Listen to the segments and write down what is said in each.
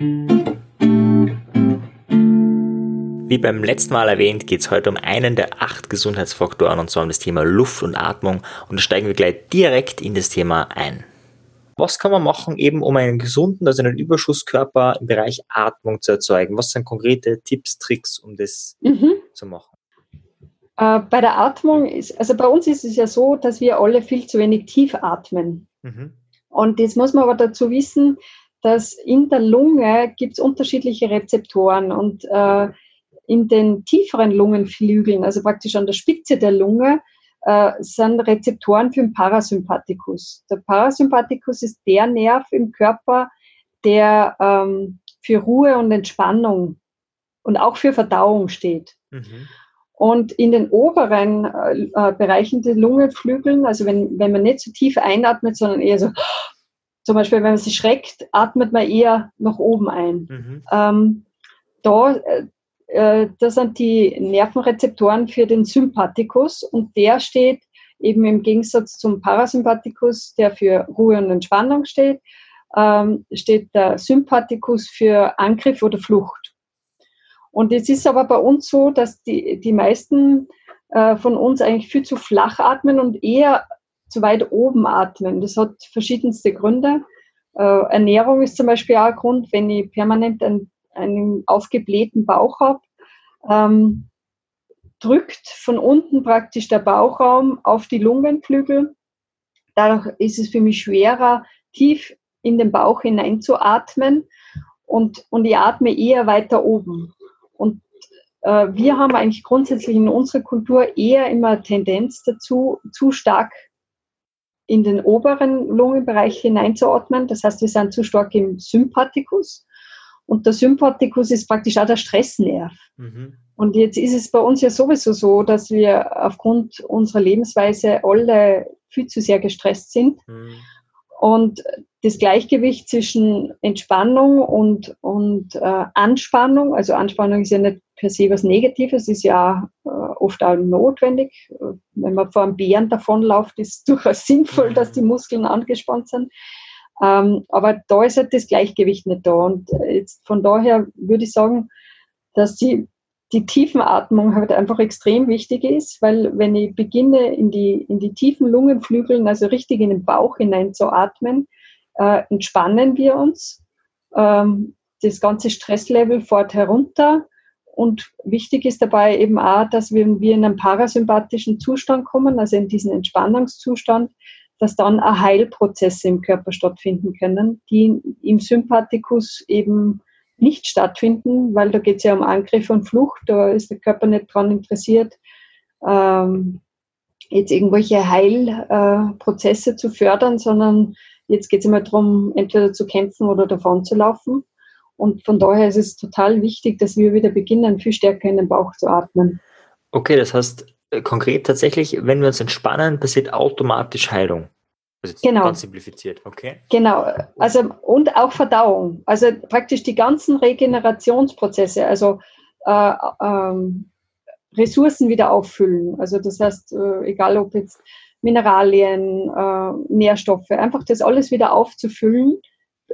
Wie beim letzten Mal erwähnt, geht es heute um einen der acht Gesundheitsfaktoren und zwar um das Thema Luft und Atmung und da steigen wir gleich direkt in das Thema ein. Was kann man machen, eben um einen gesunden, also einen Überschusskörper im Bereich Atmung zu erzeugen? Was sind konkrete Tipps, Tricks, um das mhm. zu machen? Äh, bei der Atmung ist, also bei uns ist es ja so, dass wir alle viel zu wenig tief atmen. Mhm. Und jetzt muss man aber dazu wissen, dass in der Lunge gibt es unterschiedliche Rezeptoren und äh, in den tieferen Lungenflügeln, also praktisch an der Spitze der Lunge, äh, sind Rezeptoren für den Parasympathikus. Der Parasympathikus ist der Nerv im Körper, der ähm, für Ruhe und Entspannung und auch für Verdauung steht. Mhm. Und in den oberen äh, Bereichen der Lungenflügeln, also wenn, wenn man nicht so tief einatmet, sondern eher so, zum Beispiel wenn man sich schreckt, atmet man eher nach oben ein. Mhm. Ähm, da, äh, äh, das sind die Nervenrezeptoren für den Sympathikus und der steht eben im Gegensatz zum Parasympathikus, der für Ruhe und Entspannung steht, ähm, steht der Sympathikus für Angriff oder Flucht. Und es ist aber bei uns so, dass die, die meisten äh, von uns eigentlich viel zu flach atmen und eher zu weit oben atmen. Das hat verschiedenste Gründe. Äh, Ernährung ist zum Beispiel auch ein Grund, wenn ich permanent ein einen aufgeblähten Bauch habe, ähm, drückt von unten praktisch der Bauchraum auf die Lungenflügel. Dadurch ist es für mich schwerer, tief in den Bauch hineinzuatmen und, und ich atme eher weiter oben. Und äh, wir haben eigentlich grundsätzlich in unserer Kultur eher immer Tendenz dazu, zu stark in den oberen Lungenbereich hineinzuatmen. Das heißt, wir sind zu stark im Sympathikus. Und der Sympathikus ist praktisch auch der Stressnerv. Mhm. Und jetzt ist es bei uns ja sowieso so, dass wir aufgrund unserer Lebensweise alle viel zu sehr gestresst sind. Mhm. Und das Gleichgewicht zwischen Entspannung und, und äh, Anspannung, also Anspannung ist ja nicht per se was Negatives, ist ja äh, oft auch notwendig. Wenn man vor einem Bären davonläuft, ist es durchaus sinnvoll, dass die Muskeln angespannt sind. Ähm, aber da ist halt das Gleichgewicht nicht da. Und jetzt von daher würde ich sagen, dass die, die Tiefenatmung halt einfach extrem wichtig ist, weil wenn ich beginne, in die, in die tiefen Lungenflügeln, also richtig in den Bauch hinein zu atmen, äh, entspannen wir uns. Ähm, das ganze Stresslevel fährt herunter. Und wichtig ist dabei eben auch, dass wir, wir in einen parasympathischen Zustand kommen, also in diesen Entspannungszustand, dass dann auch Heilprozesse im Körper stattfinden können, die im Sympathikus eben nicht stattfinden, weil da geht es ja um Angriff und Flucht, da ist der Körper nicht dran interessiert, ähm, jetzt irgendwelche Heilprozesse äh, zu fördern, sondern jetzt geht es immer darum, entweder zu kämpfen oder davon zu laufen. Und von daher ist es total wichtig, dass wir wieder beginnen, viel stärker in den Bauch zu atmen. Okay, das heißt, äh, konkret tatsächlich, wenn wir uns entspannen, passiert automatisch Heilung. Also genau. ganz simplifiziert, okay. Genau, also und auch Verdauung. Also praktisch die ganzen Regenerationsprozesse, also äh, ähm, Ressourcen wieder auffüllen. Also das heißt, äh, egal ob jetzt Mineralien, äh, Nährstoffe, einfach das alles wieder aufzufüllen,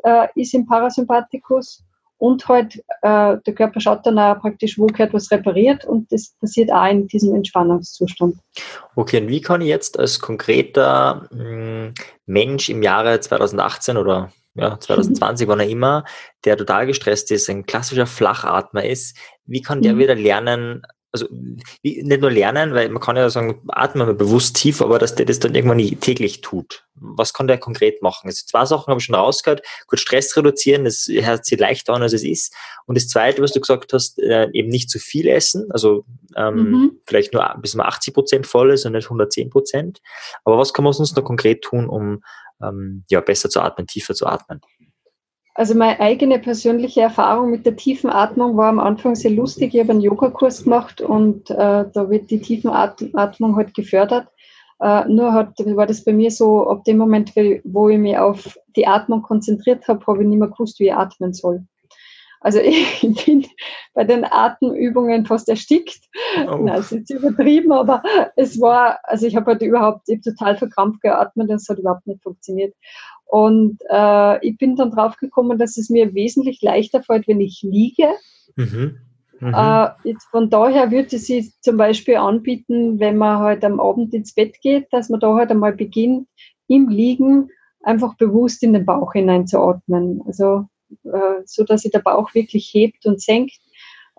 äh, ist im Parasympathikus und halt äh, der Körper schaut dann auch praktisch, wo gehört was repariert und das passiert auch in diesem Entspannungszustand. Okay, und wie kann ich jetzt als konkreter mh, hm, Mensch im Jahre 2018 oder ja, 2020, wann er immer, der total gestresst ist, ein klassischer Flachatmer ist, wie kann der mhm. wieder lernen, also nicht nur lernen, weil man kann ja sagen, atmen wir bewusst tief, aber dass der das dann irgendwann nicht täglich tut. Was kann der konkret machen? Also zwei Sachen habe ich schon rausgehört. Gut, Stress reduzieren, das hört sich leichter an, als es ist. Und das zweite, was du gesagt hast, äh, eben nicht zu viel essen, also ähm, mhm. vielleicht nur bis man 80 Prozent voll ist und nicht 110 Prozent. Aber was kann man sonst noch konkret tun, um ähm, ja, besser zu atmen, tiefer zu atmen? Also meine eigene persönliche Erfahrung mit der tiefen Atmung war am Anfang sehr lustig. Ich habe einen Yogakurs gemacht und äh, da wird die tiefen Atmung halt gefördert. Äh, nur hat, war das bei mir so, ab dem Moment, wo ich mich auf die Atmung konzentriert habe, habe ich nicht mehr gewusst, wie ich atmen soll. Also ich bin bei den Atemübungen fast erstickt. Oh. das ist jetzt übertrieben, aber es war, also ich habe halt überhaupt ich total verkrampft geatmet, das hat überhaupt nicht funktioniert. Und äh, ich bin dann drauf gekommen, dass es mir wesentlich leichter fällt, wenn ich liege. Mhm. Mhm. Äh, jetzt von daher würde ich sie zum Beispiel anbieten, wenn man halt am Abend ins Bett geht, dass man da halt einmal beginnt, im Liegen einfach bewusst in den Bauch hineinzuatmen. Also äh, so, dass sich der Bauch wirklich hebt und senkt.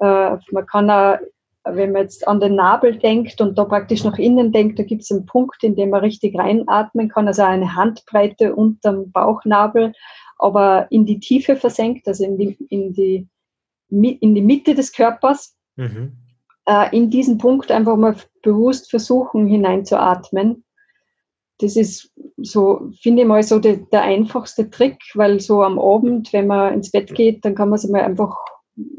Äh, man kann auch, wenn man jetzt an den Nabel denkt und da praktisch nach innen denkt, da gibt es einen Punkt, in dem man richtig reinatmen kann, also eine Handbreite unterm Bauchnabel, aber in die Tiefe versenkt, also in die, in die in die Mitte des Körpers, mhm. äh, in diesen Punkt einfach mal bewusst versuchen hineinzuatmen. Das ist so, finde ich mal, so de, der einfachste Trick, weil so am Abend, wenn man ins Bett geht, dann kann man sich mal einfach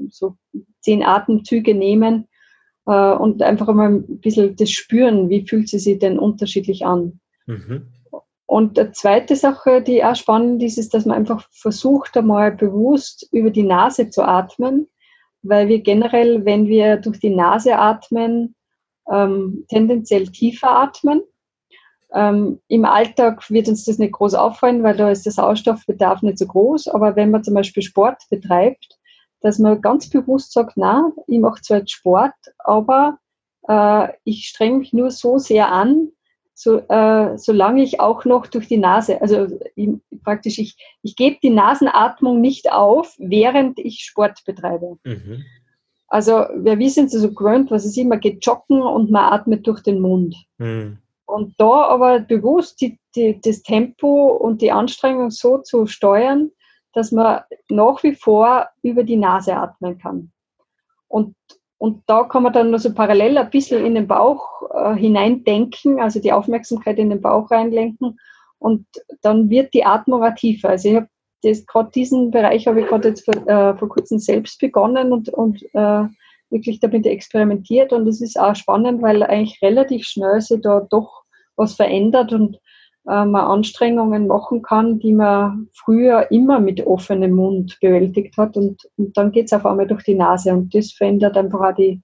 so zehn Atemzüge nehmen äh, und einfach mal ein bisschen das spüren, wie fühlt sie sich denn unterschiedlich an. Mhm. Und eine zweite Sache, die auch spannend ist, ist, dass man einfach versucht, einmal bewusst über die Nase zu atmen, weil wir generell, wenn wir durch die Nase atmen, ähm, tendenziell tiefer atmen. Ähm, Im Alltag wird uns das nicht groß auffallen, weil da ist der Sauerstoffbedarf nicht so groß. Aber wenn man zum Beispiel Sport betreibt, dass man ganz bewusst sagt, na, ich mache zwar jetzt Sport, aber äh, ich strenge mich nur so sehr an, so, äh, solange ich auch noch durch die Nase, also ich, praktisch, ich, ich gebe die Nasenatmung nicht auf, während ich Sport betreibe. Mhm. Also, wer wie sind Sie so gewöhnt, was ist immer, geht joggen und man atmet durch den Mund. Mhm. Und da aber bewusst die, die, das Tempo und die Anstrengung so zu steuern, dass man nach wie vor über die Nase atmen kann. Und und da kann man dann also parallel ein bisschen in den Bauch äh, hineindenken, also die Aufmerksamkeit in den Bauch reinlenken und dann wird die Atmung auch tiefer. Also ich habe gerade diesen Bereich habe ich gerade jetzt vor, äh, vor kurzem selbst begonnen und, und äh, wirklich damit experimentiert und es ist auch spannend, weil eigentlich relativ schnell sich da doch was verändert und man Anstrengungen machen kann, die man früher immer mit offenem Mund bewältigt hat. Und, und dann geht es auf einmal durch die Nase und das verändert einfach auch die,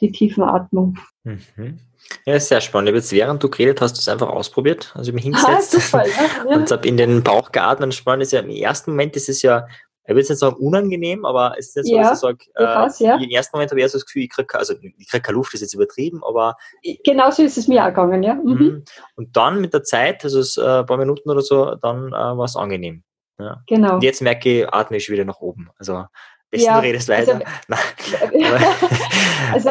die Tiefenatmung. Mhm. Ja, ist sehr spannend. Jetzt während du geredet hast, du es einfach ausprobiert. Also ich mich hingesetzt ah, super, ja, und habe in den Bauch geatmet. Spannend ist ja, im ersten Moment ist es ja ich will jetzt nicht sagen unangenehm, aber es ist nicht so, ja, dass ich sage, äh, ja. im ersten Moment habe ich erst das Gefühl, ich kriege, also ich kriege keine Luft, das ist jetzt übertrieben, aber. Genauso ist es mir auch gegangen, ja. Mhm. mhm. Und dann mit der Zeit, also es, äh, ein paar Minuten oder so, dann äh, war es angenehm. Ja. Genau. Und jetzt merke ich, atme ich wieder nach oben. Also, besten ja, redest weiter. Also,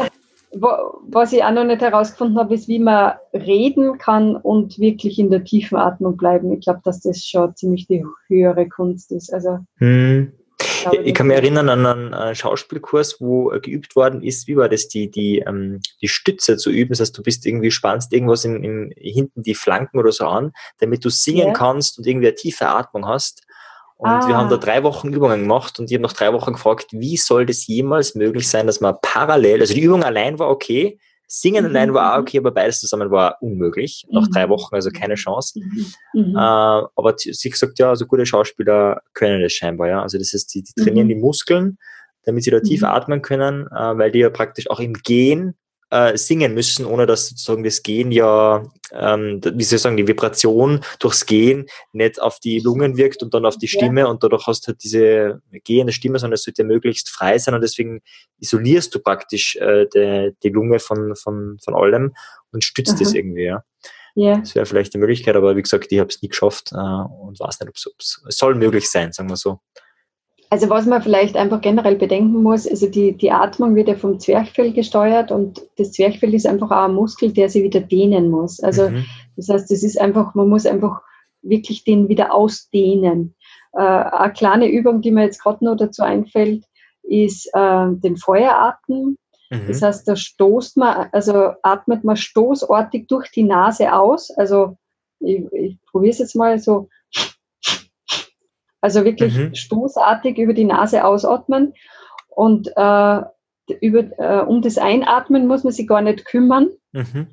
also was ich auch noch nicht herausgefunden habe, ist, wie man reden kann und wirklich in der tiefen Atmung bleiben. Ich glaube, dass das schon ziemlich die höhere Kunst ist. Also, hm. ich, ich kann mich erinnern an einen äh, Schauspielkurs, wo äh, geübt worden ist, wie war das, die, die, ähm, die Stütze zu üben. Das heißt, du bist irgendwie spannst irgendwas in, in, hinten die Flanken oder so an, damit du singen ja. kannst und irgendwie eine tiefe Atmung hast. Und ah. wir haben da ah. drei Wochen Übungen gemacht und ich habe nach drei Wochen gefragt, wie soll das jemals möglich sein, dass man parallel, also die Übung allein war okay, Singen mhm. allein war auch okay, aber beides zusammen war unmöglich. Nach drei mhm. Wochen, also keine Chance. Mhm. mhm. Äh, aber sie gesagt, ja, also gute Schauspieler können das scheinbar, ja. Also das heißt, die, die trainieren mhm. die Muskeln, damit sie da tief atmen können, äh, weil die ja praktisch auch im Gehen äh, singen müssen, ohne dass sozusagen das Gehen ja, ähm, wie soll ich sagen, die Vibration durchs Gehen nicht auf die Lungen wirkt und dann auf die Stimme ja. und dadurch hast du halt diese gehende Stimme, sondern es sollte möglichst frei sein und deswegen isolierst du praktisch äh, die, die Lunge von, von, von allem und stützt es irgendwie, ja. Ja. Das wäre vielleicht eine Möglichkeit, aber wie gesagt, ich habe es nie geschafft äh, und weiß nicht, ob es soll möglich sein, sagen wir so. Also was man vielleicht einfach generell bedenken muss, also die, die Atmung wird ja vom Zwerchfell gesteuert und das Zwerchfell ist einfach auch ein Muskel, der sich wieder dehnen muss. Also mhm. das heißt, das ist einfach, man muss einfach wirklich den wieder ausdehnen. Äh, eine kleine Übung, die mir jetzt gerade noch dazu einfällt, ist äh, den Feueratmen. Mhm. Das heißt, da stoßt man, also atmet man stoßartig durch die Nase aus. Also ich, ich probiere es jetzt mal so also wirklich mhm. stoßartig über die Nase ausatmen. Und äh, über, äh, um das Einatmen muss man sich gar nicht kümmern. Mhm.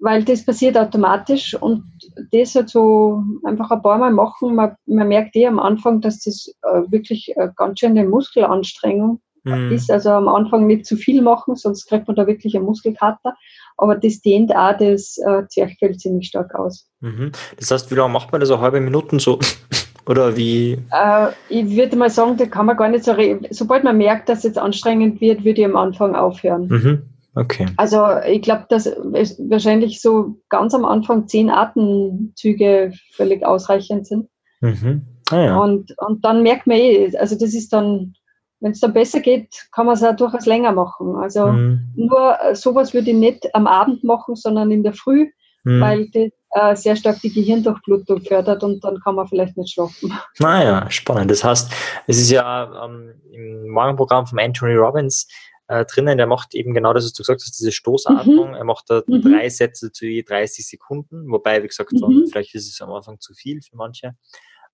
weil das passiert automatisch und das halt so einfach ein paar Mal machen. Man, man merkt eh am Anfang, dass das äh, wirklich äh, ganz schön eine Muskelanstrengung mhm. ist. Also am Anfang nicht zu viel machen, sonst kriegt man da wirklich einen Muskelkater. Aber das dehnt auch das äh, Zwerchfell ziemlich stark aus. Mhm. Das heißt, wie lange macht man das? Eine halbe Minuten so? Oder wie? Äh, ich würde mal sagen, da kann man gar nicht so reden. Sobald man merkt, dass es jetzt anstrengend wird, würde ich am Anfang aufhören. Mhm. Okay. Also ich glaube, dass wahrscheinlich so ganz am Anfang zehn Atemzüge völlig ausreichend sind. Mhm. Ah, ja. und, und dann merkt man eh, also das ist dann, wenn es dann besser geht, kann man es auch durchaus länger machen. Also mhm. nur äh, sowas würde ich nicht am Abend machen, sondern in der Früh, mhm. weil das äh, sehr stark die Gehirndurchblutung fördert und dann kann man vielleicht nicht schlafen. Naja, spannend. Das heißt, es ist ja ähm, im Morgenprogramm von Anthony Robbins äh, drinnen. Der macht eben genau das, was du gesagt hast, diese Stoßatmung. Mhm. Er macht da mhm. drei Sätze zu je 30 Sekunden, wobei, wie gesagt, so, mhm. vielleicht ist es am Anfang zu viel für manche.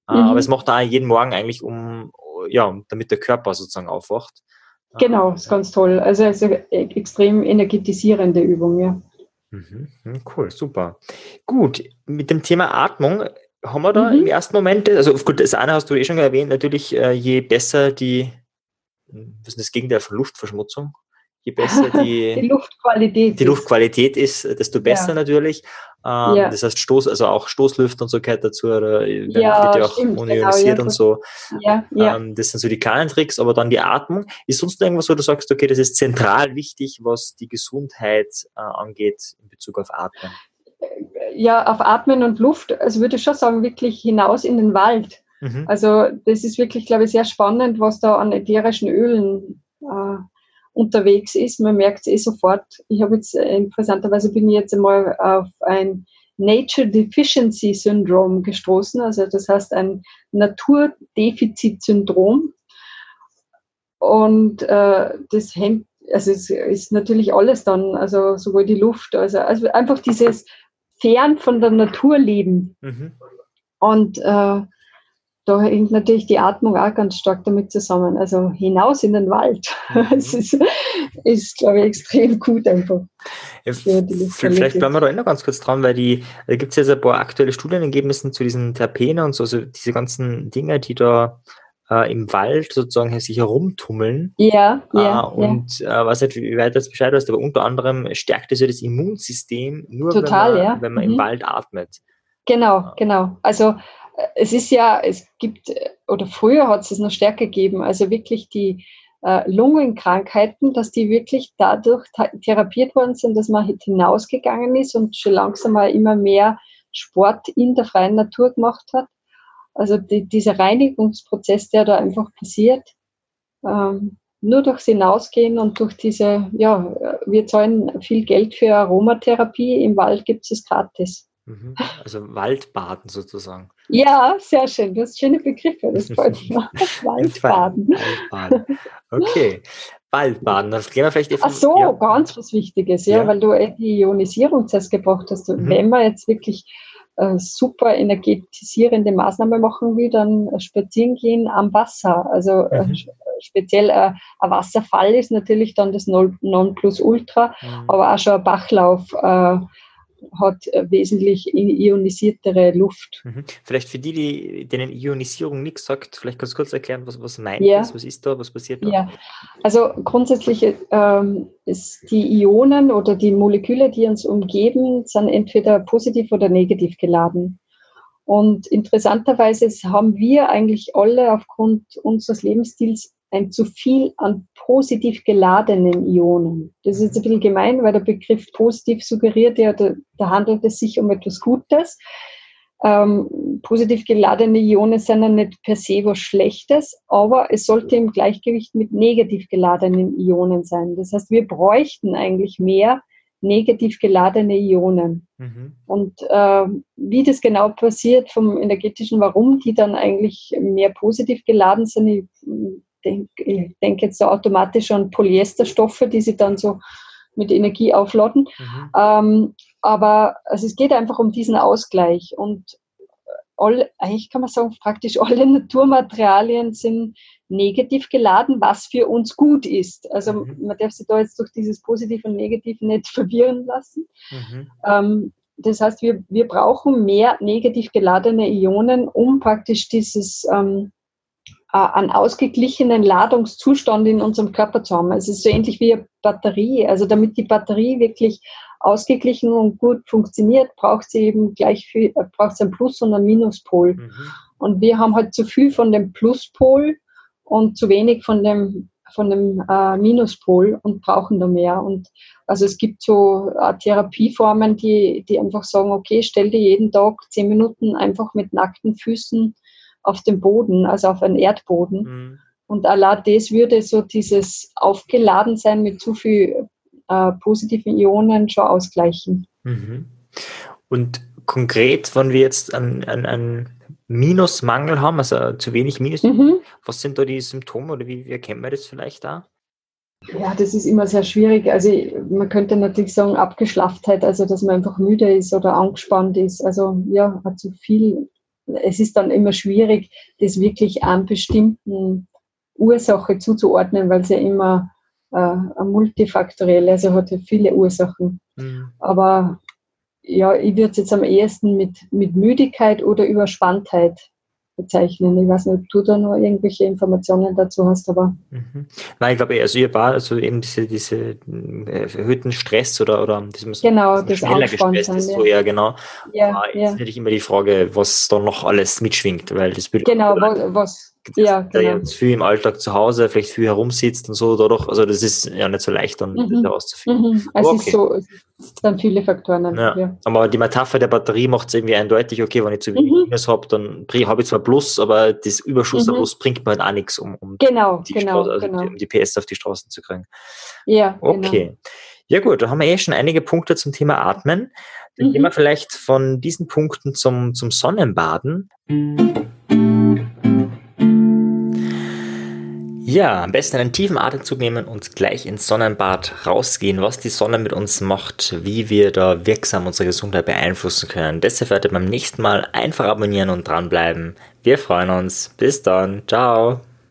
Äh, aber es macht er jeden Morgen eigentlich um, ja, damit der Körper sozusagen aufwacht. Genau, äh, ist ganz toll. Also, also extrem energetisierende Übung, ja. Mhm. Hm, cool, super. Gut, mit dem Thema Atmung haben wir da mhm. im ersten Moment, also gut, das eine hast du eh schon erwähnt, natürlich, äh, je besser die was ist das Gegenteil von Luftverschmutzung? Je besser die, die Luftqualität, die Luftqualität ist, desto besser ja. natürlich. Ähm, ja. Das heißt, Stoß, also auch Stoßlüfter und so gehört dazu, oder ja, wird ja auch stimmt, ionisiert genau, und so. Ähm, das sind so die kleinen Tricks, aber dann die Atmung. Ist sonst irgendwas, wo du sagst, okay, das ist zentral wichtig, was die Gesundheit äh, angeht in Bezug auf Atmen? Ja, auf Atmen und Luft, also würde ich schon sagen, wirklich hinaus in den Wald. Mhm. Also das ist wirklich, glaube ich, sehr spannend, was da an ätherischen Ölen äh, unterwegs ist. Man merkt es eh sofort. Ich habe jetzt äh, interessanterweise bin ich jetzt einmal auf ein Nature Deficiency Syndrome gestoßen. Also das heißt ein Naturdefizitsyndrom. Und äh, das hängt, also es ist natürlich alles dann, also sowohl die Luft, also, also einfach dieses fern von der Natur leben. Mhm. Und äh, da hängt natürlich die Atmung auch ganz stark damit zusammen. Also hinaus in den Wald. Mhm. Das ist, ist, glaube ich, extrem gut einfach. Ja, vielleicht bleiben wir da noch ganz kurz dran, weil die, da gibt es jetzt ein paar aktuelle Studienergebnisse zu diesen Terpenen und so, also diese ganzen Dinge, die da äh, im Wald sozusagen sich herumtummeln. Ja, ja. Äh, und ja. Äh, weiß nicht, wie weit das Bescheid weißt, aber unter anderem stärkt es ja das Immunsystem nur, Total, wenn man, ja. wenn man mhm. im Wald atmet. Genau, genau. Also es ist ja, es gibt, oder früher hat es es noch stärker gegeben, also wirklich die äh, Lungenkrankheiten, dass die wirklich dadurch therapiert worden sind, dass man hinausgegangen ist und schon langsam mal immer mehr Sport in der freien Natur gemacht hat. Also die, dieser Reinigungsprozess, der da einfach passiert, ähm, nur durchs Hinausgehen und durch diese, ja, wir zahlen viel Geld für Aromatherapie, im Wald gibt es es gratis. Mhm. Also Waldbaden sozusagen. Ja, sehr schön. Du hast schöne Begriffe. Das freut mich. Waldbaden. Waldbaden. Okay. Waldbaden. Das gehen wir vielleicht Ach so, ja. ganz was Wichtiges, ja, ja, weil du eh die Ionisierung zuerst gebracht hast. Mhm. Wenn man jetzt wirklich äh, super energetisierende Maßnahme machen will, dann spazieren gehen am Wasser. Also äh, mhm. speziell äh, ein Wasserfall ist natürlich dann das Nonplusultra, mhm. aber auch schon ein Bachlauf äh, hat äh, wesentlich ionisiertere Luft. Mhm. Vielleicht für die, die denen Ionisierung nichts sagt, vielleicht kannst du kurz erklären, was, was meint ja. das, was ist da, was passiert da? Ja, also grundsätzlich ähm, ist die Ionen oder die Moleküle, die uns umgeben, sind entweder positiv oder negativ geladen. Und interessanterweise haben wir eigentlich alle aufgrund unseres Lebensstils ein zu viel an positiv geladenen Ionen. Das ist ein bisschen gemein, weil der Begriff positiv suggeriert ja, da, da handelt es sich um etwas Gutes. Ähm, positiv geladene Ionen sind ja nicht per se was Schlechtes, aber es sollte im Gleichgewicht mit negativ geladenen Ionen sein. Das heißt, wir bräuchten eigentlich mehr negativ geladene Ionen. Mhm. Und äh, wie das genau passiert vom energetischen, warum die dann eigentlich mehr positiv geladen sind, ich denk, denke jetzt so automatisch an Polyesterstoffe, die sie dann so mit Energie aufladen. Mhm. Ähm, aber also es geht einfach um diesen Ausgleich. Und all, eigentlich kann man sagen, praktisch alle Naturmaterialien sind negativ geladen, was für uns gut ist. Also mhm. man darf sich da jetzt durch dieses Positiv und Negativ nicht verwirren lassen. Mhm. Ähm, das heißt, wir, wir brauchen mehr negativ geladene Ionen, um praktisch dieses ähm, äh, einen ausgeglichenen Ladungszustand in unserem Körper zu haben. Es ist so ähnlich wie eine Batterie. Also damit die Batterie wirklich ausgeglichen und gut funktioniert, braucht sie eben gleich viel, äh, braucht sie einen Plus- und einen Minuspol. Mhm. Und wir haben halt zu viel von dem Pluspol und zu wenig von dem, von dem äh, Minuspol und brauchen da mehr. Und also es gibt so äh, Therapieformen, die, die einfach sagen, okay, stell dir jeden Tag zehn Minuten einfach mit nackten Füßen auf den Boden, also auf einen Erdboden. Mhm. Und allein das würde so dieses Aufgeladensein mit zu viel äh, positiven Ionen schon ausgleichen. Mhm. Und konkret, wenn wir jetzt einen, einen, Minusmangel haben, also zu wenig Minus, mhm. was sind da die Symptome oder wie, wie erkennen wir das vielleicht da? Ja, das ist immer sehr schwierig. Also man könnte natürlich sagen Abgeschlafftheit, also dass man einfach müde ist oder angespannt ist. Also ja, zu viel. Es ist dann immer schwierig, das wirklich an bestimmten Ursache zuzuordnen, weil es ja immer äh, multifaktoriell, also hat ja viele Ursachen. Mhm. Aber ja, ich würde es jetzt am ehesten mit, mit Müdigkeit oder Überspanntheit bezeichnen. Ich weiß nicht, ob du da noch irgendwelche Informationen dazu hast, aber. Mhm. Nein, ich glaube, also ihr war also eben diese, diese äh, erhöhten Stress oder, oder das genau, das schneller gestresst ist, ja. so ja, genau. Ja, aber jetzt ja. ist natürlich immer die Frage, was da noch alles mitschwingt, weil das würde Genau, was, was ja, genau. der jetzt viel im Alltag zu Hause, vielleicht viel herumsitzt und so dadurch, also das ist ja nicht so leicht dann mhm. herauszufinden. Mhm. Also okay. ist so, es sind viele Faktoren. Ja. ja. Aber die Metapher der Batterie macht es irgendwie eindeutig, okay, wenn ich zu wenig mhm. Minus habe, dann habe ich zwar Plus, aber das Überschuss mhm. Plus bringt mir halt auch nichts, um, um, genau, die, genau, Straße, also genau. um die PS auf die Straßen zu kriegen. Ja, okay. Genau. Ja gut, da haben wir eh schon einige Punkte zum Thema Atmen. Dann mhm. gehen wir vielleicht von diesen Punkten zum, zum Sonnenbaden. Ja, am besten einen tiefen Atemzug nehmen und gleich ins Sonnenbad rausgehen, was die Sonne mit uns macht, wie wir da wirksam unsere Gesundheit beeinflussen können. Erfährt ihr beim nächsten Mal. Einfach abonnieren und dranbleiben. Wir freuen uns. Bis dann. Ciao.